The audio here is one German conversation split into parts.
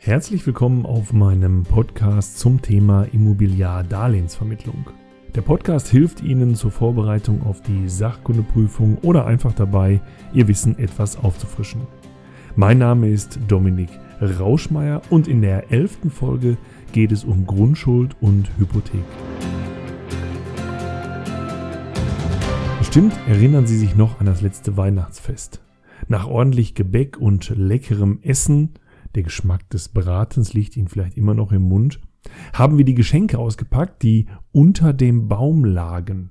Herzlich willkommen auf meinem Podcast zum Thema Immobiliardarlehensvermittlung. Der Podcast hilft Ihnen zur Vorbereitung auf die Sachkundeprüfung oder einfach dabei, Ihr Wissen etwas aufzufrischen. Mein Name ist Dominik Rauschmeier und in der elften Folge geht es um Grundschuld und Hypothek. Bestimmt erinnern Sie sich noch an das letzte Weihnachtsfest. Nach ordentlich Gebäck und leckerem Essen der Geschmack des Bratens liegt Ihnen vielleicht immer noch im Mund, haben wir die Geschenke ausgepackt, die unter dem Baum lagen.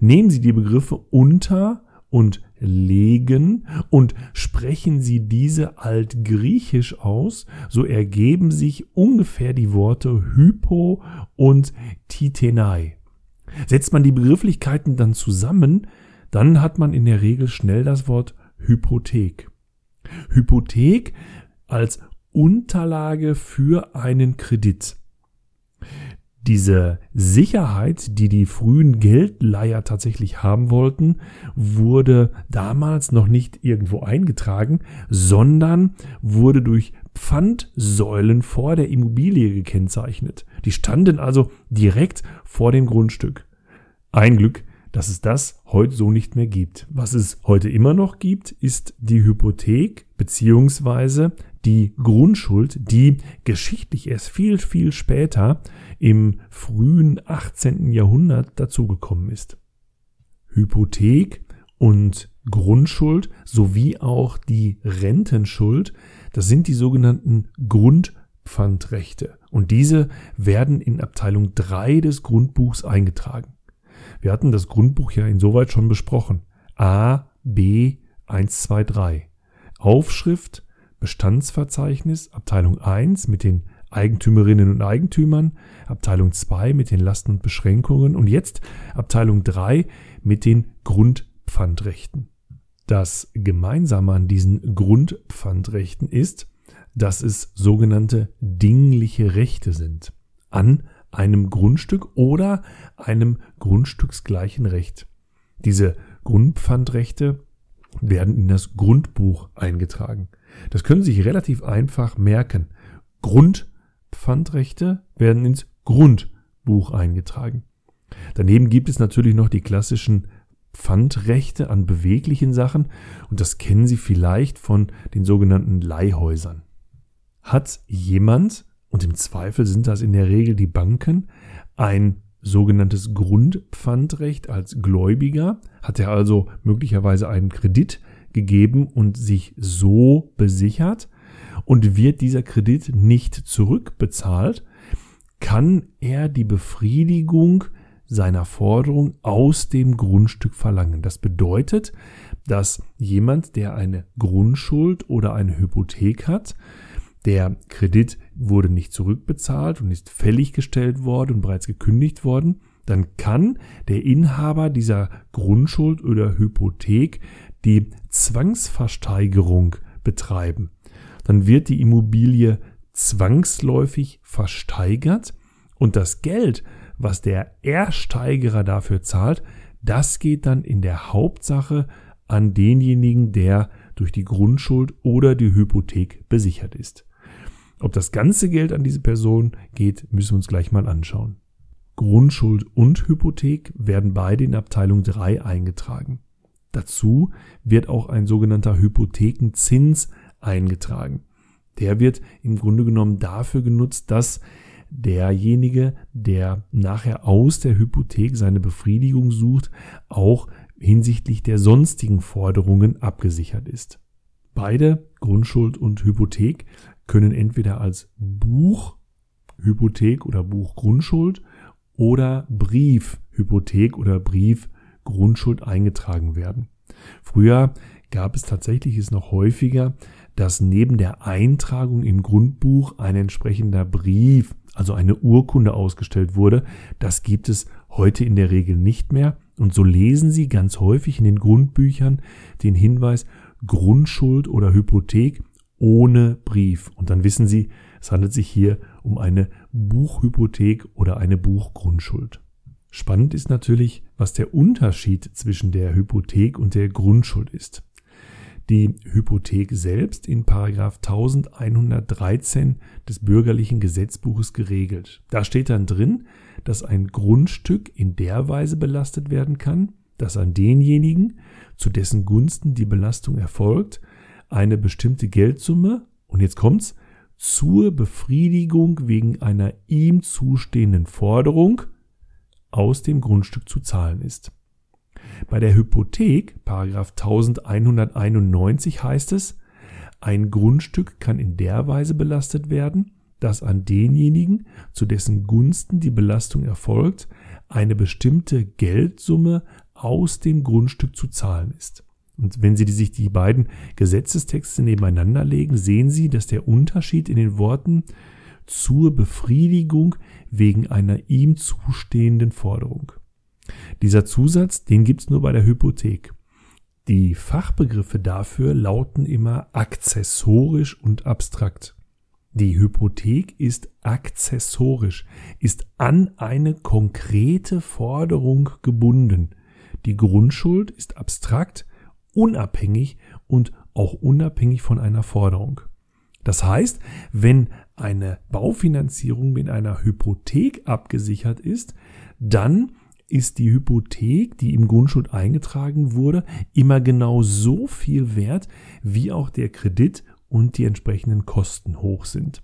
Nehmen Sie die Begriffe unter und legen und sprechen Sie diese altgriechisch aus, so ergeben sich ungefähr die Worte Hypo und Titenai. Setzt man die Begrifflichkeiten dann zusammen, dann hat man in der Regel schnell das Wort Hypothek. Hypothek als Unterlage für einen Kredit. Diese Sicherheit, die die frühen Geldleiher tatsächlich haben wollten, wurde damals noch nicht irgendwo eingetragen, sondern wurde durch Pfandsäulen vor der Immobilie gekennzeichnet. Die standen also direkt vor dem Grundstück. Ein Glück, dass es das heute so nicht mehr gibt. Was es heute immer noch gibt, ist die Hypothek beziehungsweise die Grundschuld, die geschichtlich erst viel, viel später im frühen 18. Jahrhundert dazugekommen ist. Hypothek und Grundschuld sowie auch die Rentenschuld, das sind die sogenannten Grundpfandrechte. Und diese werden in Abteilung 3 des Grundbuchs eingetragen. Wir hatten das Grundbuch ja insoweit schon besprochen. A, B, 1, 2, 3. Aufschrift, Bestandsverzeichnis, Abteilung 1 mit den Eigentümerinnen und Eigentümern, Abteilung 2 mit den Lasten und Beschränkungen und jetzt Abteilung 3 mit den Grundpfandrechten. Das Gemeinsame an diesen Grundpfandrechten ist, dass es sogenannte dingliche Rechte sind an einem Grundstück oder einem grundstücksgleichen Recht. Diese Grundpfandrechte werden in das Grundbuch eingetragen. Das können Sie sich relativ einfach merken. Grundpfandrechte werden ins Grundbuch eingetragen. Daneben gibt es natürlich noch die klassischen Pfandrechte an beweglichen Sachen und das kennen Sie vielleicht von den sogenannten Leihhäusern. Hat jemand, und im Zweifel sind das in der Regel die Banken, ein sogenanntes Grundpfandrecht als Gläubiger, hat er also möglicherweise einen Kredit gegeben und sich so besichert und wird dieser Kredit nicht zurückbezahlt, kann er die Befriedigung seiner Forderung aus dem Grundstück verlangen. Das bedeutet, dass jemand, der eine Grundschuld oder eine Hypothek hat, der Kredit wurde nicht zurückbezahlt und ist fällig gestellt worden und bereits gekündigt worden, dann kann der Inhaber dieser Grundschuld oder Hypothek die Zwangsversteigerung betreiben. Dann wird die Immobilie zwangsläufig versteigert und das Geld, was der Ersteigerer dafür zahlt, das geht dann in der Hauptsache an denjenigen, der durch die Grundschuld oder die Hypothek besichert ist. Ob das ganze Geld an diese Person geht, müssen wir uns gleich mal anschauen. Grundschuld und Hypothek werden beide in Abteilung 3 eingetragen. Dazu wird auch ein sogenannter Hypothekenzins eingetragen. Der wird im Grunde genommen dafür genutzt, dass derjenige, der nachher aus der Hypothek seine Befriedigung sucht, auch hinsichtlich der sonstigen Forderungen abgesichert ist. Beide, Grundschuld und Hypothek, können entweder als Buchhypothek oder Buchgrundschuld oder Briefhypothek oder Briefgrundschuld eingetragen werden. Früher gab es tatsächlich es noch häufiger, dass neben der Eintragung im Grundbuch ein entsprechender Brief, also eine Urkunde ausgestellt wurde. Das gibt es heute in der Regel nicht mehr. Und so lesen Sie ganz häufig in den Grundbüchern den Hinweis Grundschuld oder Hypothek ohne Brief. Und dann wissen Sie, es handelt sich hier um eine Buchhypothek oder eine Buchgrundschuld. Spannend ist natürlich, was der Unterschied zwischen der Hypothek und der Grundschuld ist. die Hypothek selbst in 1113 des bürgerlichen Gesetzbuches geregelt. Da steht dann drin, dass ein Grundstück in der Weise belastet werden kann, dass an denjenigen, zu dessen Gunsten die Belastung erfolgt, eine bestimmte Geldsumme, und jetzt kommt's, zur Befriedigung wegen einer ihm zustehenden Forderung aus dem Grundstück zu zahlen ist. Bei der Hypothek, Paragraph 1191 heißt es, ein Grundstück kann in der Weise belastet werden, dass an denjenigen, zu dessen Gunsten die Belastung erfolgt, eine bestimmte Geldsumme aus dem Grundstück zu zahlen ist. Und wenn Sie sich die beiden Gesetzestexte nebeneinander legen, sehen Sie, dass der Unterschied in den Worten zur Befriedigung wegen einer ihm zustehenden Forderung. Dieser Zusatz, den gibt's nur bei der Hypothek. Die Fachbegriffe dafür lauten immer akzessorisch und abstrakt. Die Hypothek ist akzessorisch, ist an eine konkrete Forderung gebunden. Die Grundschuld ist abstrakt, unabhängig und auch unabhängig von einer Forderung. Das heißt, wenn eine Baufinanzierung mit einer Hypothek abgesichert ist, dann ist die Hypothek, die im Grundschuld eingetragen wurde, immer genau so viel wert, wie auch der Kredit und die entsprechenden Kosten hoch sind.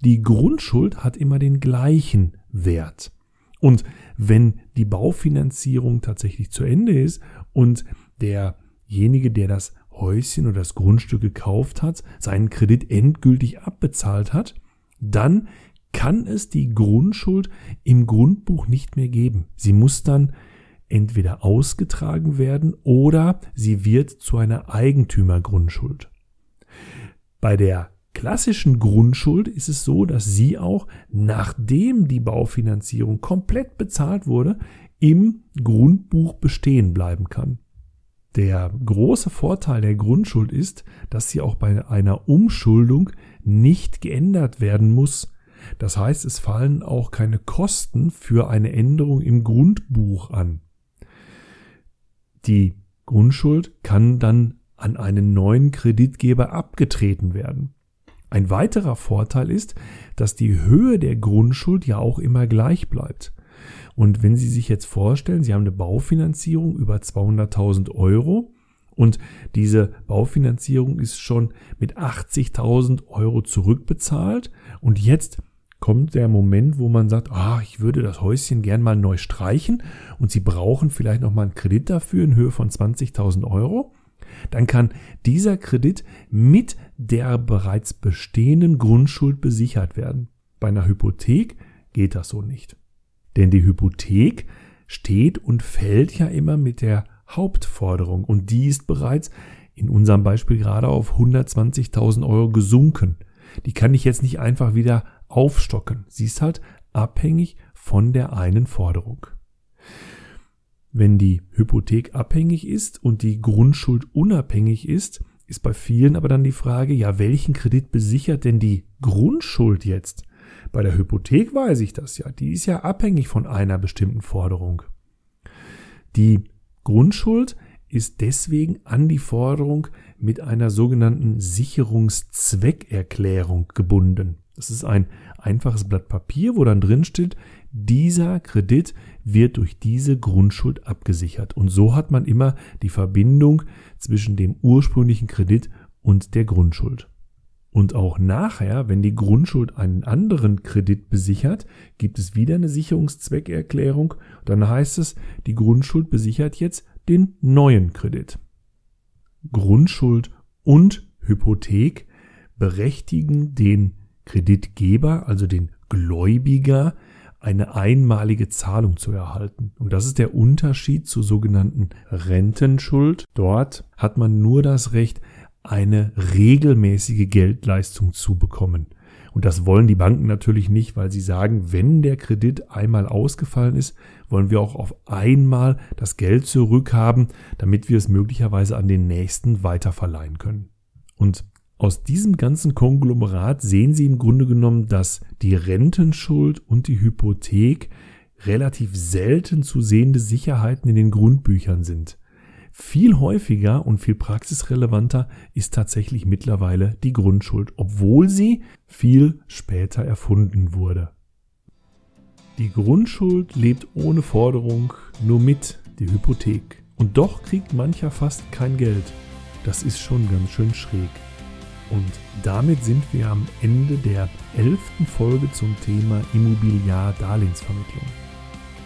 Die Grundschuld hat immer den gleichen Wert. Und wenn die Baufinanzierung tatsächlich zu Ende ist und derjenige, der das Häuschen oder das Grundstück gekauft hat, seinen Kredit endgültig abbezahlt hat, dann kann es die Grundschuld im Grundbuch nicht mehr geben. Sie muss dann entweder ausgetragen werden oder sie wird zu einer Eigentümergrundschuld. Bei der klassischen Grundschuld ist es so, dass sie auch, nachdem die Baufinanzierung komplett bezahlt wurde, im Grundbuch bestehen bleiben kann. Der große Vorteil der Grundschuld ist, dass sie auch bei einer Umschuldung nicht geändert werden muss. Das heißt, es fallen auch keine Kosten für eine Änderung im Grundbuch an. Die Grundschuld kann dann an einen neuen Kreditgeber abgetreten werden. Ein weiterer Vorteil ist, dass die Höhe der Grundschuld ja auch immer gleich bleibt. Und wenn Sie sich jetzt vorstellen, Sie haben eine Baufinanzierung über 200.000 Euro und diese Baufinanzierung ist schon mit 80.000 Euro zurückbezahlt und jetzt kommt der Moment, wo man sagt, ah, ich würde das Häuschen gern mal neu streichen und Sie brauchen vielleicht noch mal einen Kredit dafür in Höhe von 20.000 Euro, dann kann dieser Kredit mit der bereits bestehenden Grundschuld besichert werden. Bei einer Hypothek geht das so nicht. Denn die Hypothek steht und fällt ja immer mit der Hauptforderung und die ist bereits in unserem Beispiel gerade auf 120.000 Euro gesunken. Die kann ich jetzt nicht einfach wieder aufstocken. Sie ist halt abhängig von der einen Forderung. Wenn die Hypothek abhängig ist und die Grundschuld unabhängig ist, ist bei vielen aber dann die Frage, ja, welchen Kredit besichert denn die Grundschuld jetzt? Bei der Hypothek weiß ich das ja, die ist ja abhängig von einer bestimmten Forderung. Die Grundschuld ist deswegen an die Forderung mit einer sogenannten Sicherungszweckerklärung gebunden. Das ist ein einfaches Blatt Papier, wo dann drin steht, dieser Kredit wird durch diese Grundschuld abgesichert. Und so hat man immer die Verbindung zwischen dem ursprünglichen Kredit und der Grundschuld. Und auch nachher, wenn die Grundschuld einen anderen Kredit besichert, gibt es wieder eine Sicherungszweckerklärung. Dann heißt es, die Grundschuld besichert jetzt den neuen Kredit. Grundschuld und Hypothek berechtigen den Kreditgeber, also den Gläubiger, eine einmalige Zahlung zu erhalten. Und das ist der Unterschied zur sogenannten Rentenschuld. Dort hat man nur das Recht, eine regelmäßige Geldleistung zu bekommen. Und das wollen die Banken natürlich nicht, weil sie sagen, wenn der Kredit einmal ausgefallen ist, wollen wir auch auf einmal das Geld zurückhaben, damit wir es möglicherweise an den nächsten weiterverleihen können. Und aus diesem ganzen Konglomerat sehen Sie im Grunde genommen, dass die Rentenschuld und die Hypothek relativ selten zu sehende Sicherheiten in den Grundbüchern sind. Viel häufiger und viel praxisrelevanter ist tatsächlich mittlerweile die Grundschuld, obwohl sie viel später erfunden wurde. Die Grundschuld lebt ohne Forderung nur mit, die Hypothek. Und doch kriegt mancher fast kein Geld. Das ist schon ganz schön schräg. Und damit sind wir am Ende der elften Folge zum Thema Immobiliar-Darlehensvermittlung.